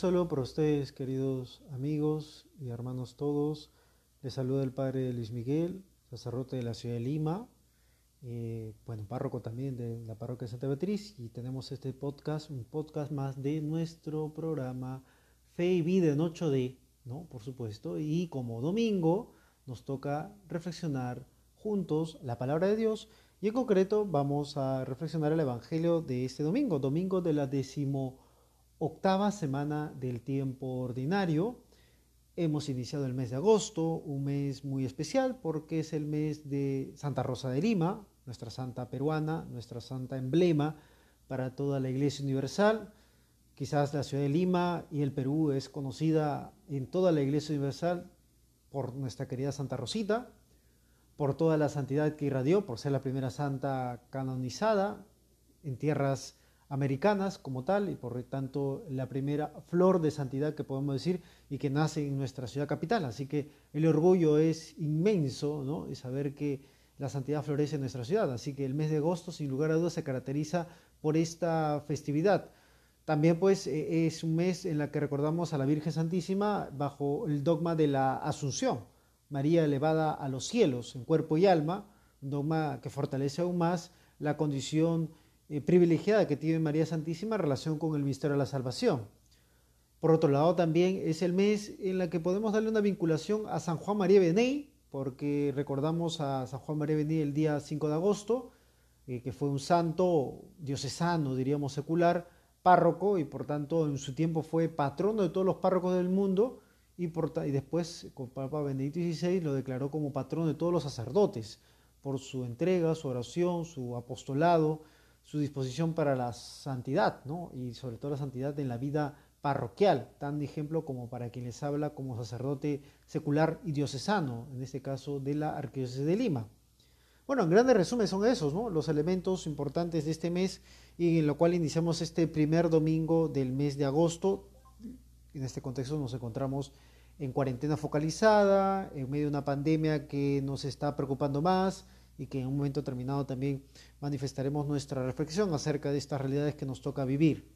Saludo para ustedes, queridos amigos y hermanos todos. Les saluda el Padre Luis Miguel, sacerdote de la ciudad de Lima, eh, bueno, párroco también de la parroquia de Santa Beatriz, y tenemos este podcast, un podcast más de nuestro programa Fe y Vida en 8D, ¿no? Por supuesto, y como domingo nos toca reflexionar juntos la palabra de Dios, y en concreto vamos a reflexionar el Evangelio de este domingo, domingo de la decimo octava semana del tiempo ordinario. Hemos iniciado el mes de agosto, un mes muy especial porque es el mes de Santa Rosa de Lima, nuestra santa peruana, nuestra santa emblema para toda la Iglesia Universal. Quizás la ciudad de Lima y el Perú es conocida en toda la Iglesia Universal por nuestra querida Santa Rosita, por toda la santidad que irradió, por ser la primera santa canonizada en tierras americanas como tal y por tanto la primera flor de santidad que podemos decir y que nace en nuestra ciudad capital. Así que el orgullo es inmenso, ¿no? Y saber que la santidad florece en nuestra ciudad. Así que el mes de agosto, sin lugar a dudas, se caracteriza por esta festividad. También pues e, es un mes en el que recordamos a la Virgen Santísima bajo el dogma de la Asunción, María elevada a los cielos en cuerpo y alma, un dogma que fortalece aún más la condición eh, privilegiada que tiene María Santísima en relación con el misterio de la salvación. Por otro lado, también es el mes en el que podemos darle una vinculación a San Juan María Beney, porque recordamos a San Juan María Beney el día 5 de agosto, eh, que fue un santo diocesano, diríamos secular, párroco, y por tanto en su tiempo fue patrono de todos los párrocos del mundo, y, por, y después con Papa Benedicto XVI lo declaró como patrono de todos los sacerdotes, por su entrega, su oración, su apostolado, su disposición para la santidad, ¿no? y sobre todo la santidad en la vida parroquial, tan ejemplo como para quien les habla como sacerdote secular y diocesano, en este caso de la Arquidiócesis de Lima. Bueno, en grandes resumen son esos, ¿no? los elementos importantes de este mes y en lo cual iniciamos este primer domingo del mes de agosto. En este contexto nos encontramos en cuarentena focalizada, en medio de una pandemia que nos está preocupando más, y que en un momento terminado también manifestaremos nuestra reflexión acerca de estas realidades que nos toca vivir.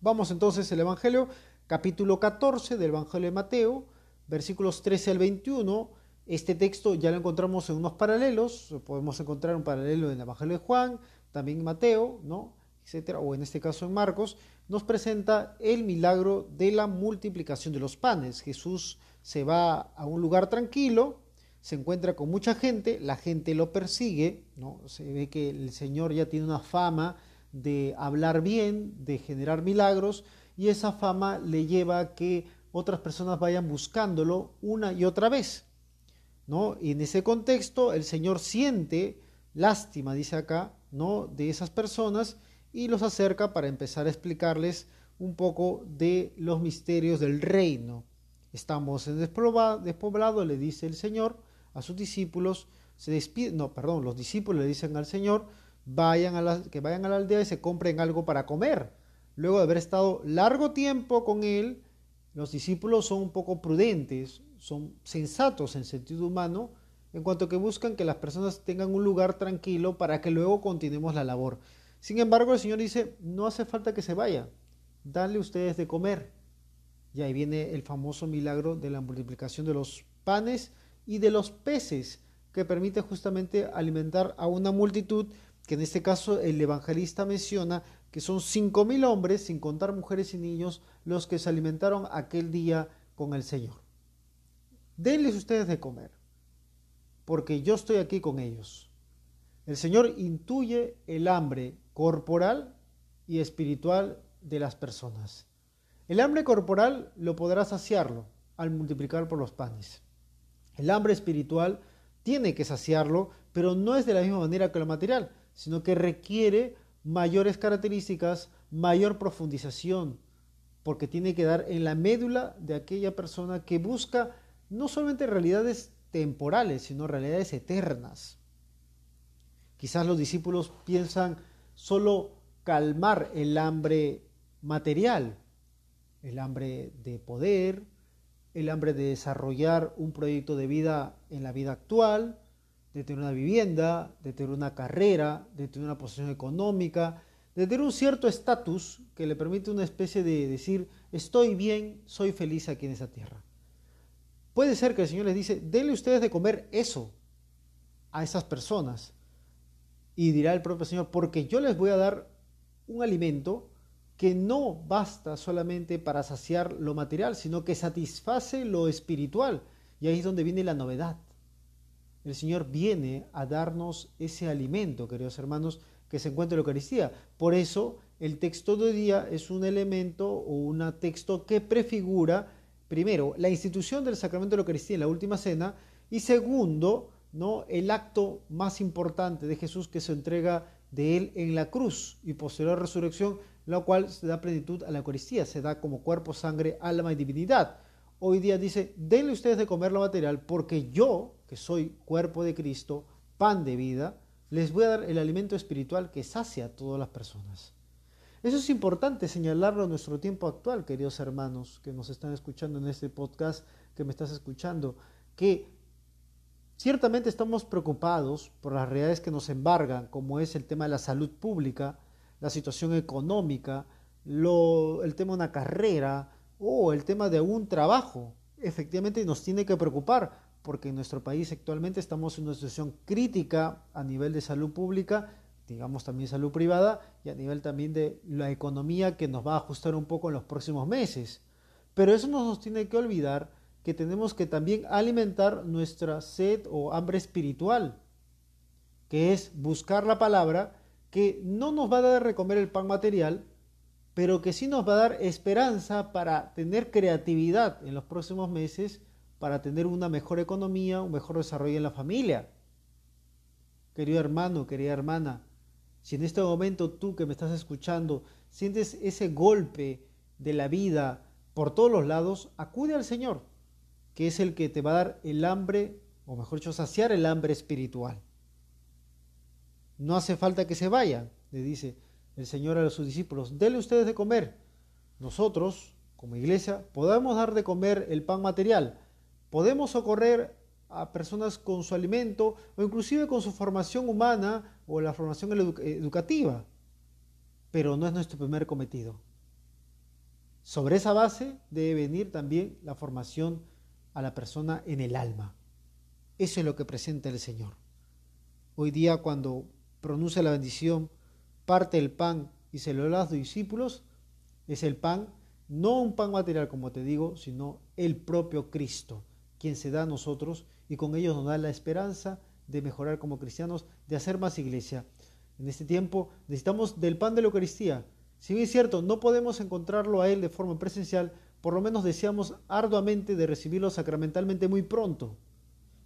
Vamos entonces al Evangelio, capítulo 14 del Evangelio de Mateo, versículos 13 al 21. Este texto ya lo encontramos en unos paralelos, podemos encontrar un paralelo en el Evangelio de Juan, también en Mateo, ¿no? etcétera, o en este caso en Marcos, nos presenta el milagro de la multiplicación de los panes. Jesús se va a un lugar tranquilo, se encuentra con mucha gente, la gente lo persigue, ¿no? se ve que el Señor ya tiene una fama de hablar bien, de generar milagros, y esa fama le lleva a que otras personas vayan buscándolo una y otra vez. ¿no? Y en ese contexto el Señor siente lástima, dice acá, ¿no? de esas personas y los acerca para empezar a explicarles un poco de los misterios del reino. Estamos en despoblado, le dice el Señor, a sus discípulos, se despiden, no, perdón, los discípulos le dicen al Señor, vayan a la, que vayan a la aldea y se compren algo para comer. Luego de haber estado largo tiempo con Él, los discípulos son un poco prudentes, son sensatos en sentido humano, en cuanto que buscan que las personas tengan un lugar tranquilo para que luego continuemos la labor. Sin embargo, el Señor dice, no hace falta que se vaya, dale ustedes de comer. Y ahí viene el famoso milagro de la multiplicación de los panes y de los peces, que permite justamente alimentar a una multitud que en este caso el evangelista menciona que son cinco mil hombres, sin contar mujeres y niños, los que se alimentaron aquel día con el Señor. Denles ustedes de comer, porque yo estoy aquí con ellos. El Señor intuye el hambre corporal y espiritual de las personas. El hambre corporal lo podrá saciarlo al multiplicar por los panes. El hambre espiritual tiene que saciarlo, pero no es de la misma manera que lo material, sino que requiere mayores características, mayor profundización, porque tiene que dar en la médula de aquella persona que busca no solamente realidades temporales, sino realidades eternas. Quizás los discípulos piensan solo calmar el hambre material, el hambre de poder, el hambre de desarrollar un proyecto de vida en la vida actual, de tener una vivienda, de tener una carrera, de tener una posición económica, de tener un cierto estatus que le permite una especie de decir, estoy bien, soy feliz aquí en esa tierra. Puede ser que el Señor les dice, denle ustedes de comer eso a esas personas. Y dirá el propio Señor, porque yo les voy a dar un alimento que no basta solamente para saciar lo material, sino que satisface lo espiritual. Y ahí es donde viene la novedad. El Señor viene a darnos ese alimento, queridos hermanos, que se encuentra en la Eucaristía. Por eso el texto de hoy día es un elemento o un texto que prefigura, primero, la institución del sacramento de la Eucaristía en la última cena y segundo, ¿no? el acto más importante de Jesús que se entrega de él en la cruz y posterior resurrección, la cual se da plenitud a la Eucaristía, se da como cuerpo, sangre, alma y divinidad. Hoy día dice, denle ustedes de comer lo material, porque yo, que soy cuerpo de Cristo, pan de vida, les voy a dar el alimento espiritual que sacia a todas las personas. Eso es importante señalarlo en nuestro tiempo actual, queridos hermanos que nos están escuchando en este podcast, que me estás escuchando, que ciertamente estamos preocupados por las realidades que nos embargan, como es el tema de la salud pública, la situación económica, el tema de una carrera o el tema de un trabajo. Efectivamente nos tiene que preocupar porque en nuestro país actualmente estamos en una situación crítica a nivel de salud pública, digamos también salud privada y a nivel también de la economía que nos va a ajustar un poco en los próximos meses. Pero eso no nos tiene que olvidar que tenemos que también alimentar nuestra sed o hambre espiritual, que es buscar la palabra que no nos va a dar de recomer el pan material, pero que sí nos va a dar esperanza para tener creatividad en los próximos meses para tener una mejor economía, un mejor desarrollo en la familia. Querido hermano, querida hermana, si en este momento tú que me estás escuchando sientes ese golpe de la vida por todos los lados, acude al Señor, que es el que te va a dar el hambre, o mejor dicho, saciar el hambre espiritual. No hace falta que se vayan, le dice el Señor a sus discípulos, denle ustedes de comer. Nosotros, como iglesia, podemos dar de comer el pan material, Podemos socorrer a personas con su alimento o inclusive con su formación humana o la formación educativa, pero no es nuestro primer cometido. Sobre esa base debe venir también la formación a la persona en el alma. Eso es lo que presenta el Señor. Hoy día cuando pronuncia la bendición, parte el pan y se lo da a los discípulos, es el pan, no un pan material como te digo, sino el propio Cristo quien se da a nosotros y con ellos nos da la esperanza de mejorar como cristianos, de hacer más iglesia. En este tiempo necesitamos del pan de la Eucaristía. Si bien es cierto, no podemos encontrarlo a Él de forma presencial, por lo menos deseamos arduamente de recibirlo sacramentalmente muy pronto.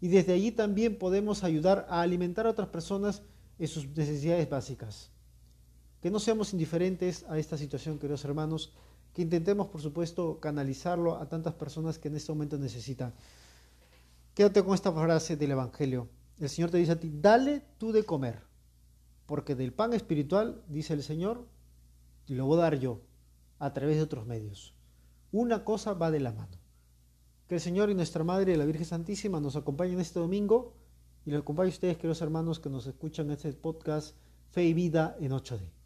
Y desde allí también podemos ayudar a alimentar a otras personas en sus necesidades básicas. Que no seamos indiferentes a esta situación, queridos hermanos, que intentemos, por supuesto, canalizarlo a tantas personas que en este momento necesitan. Quédate con esta frase del Evangelio. El Señor te dice a ti, dale tú de comer, porque del pan espiritual, dice el Señor, lo voy a dar yo, a través de otros medios. Una cosa va de la mano. Que el Señor y nuestra Madre, la Virgen Santísima, nos acompañen este domingo y les acompañe a ustedes, queridos hermanos, que nos escuchan este podcast Fe y Vida en 8D.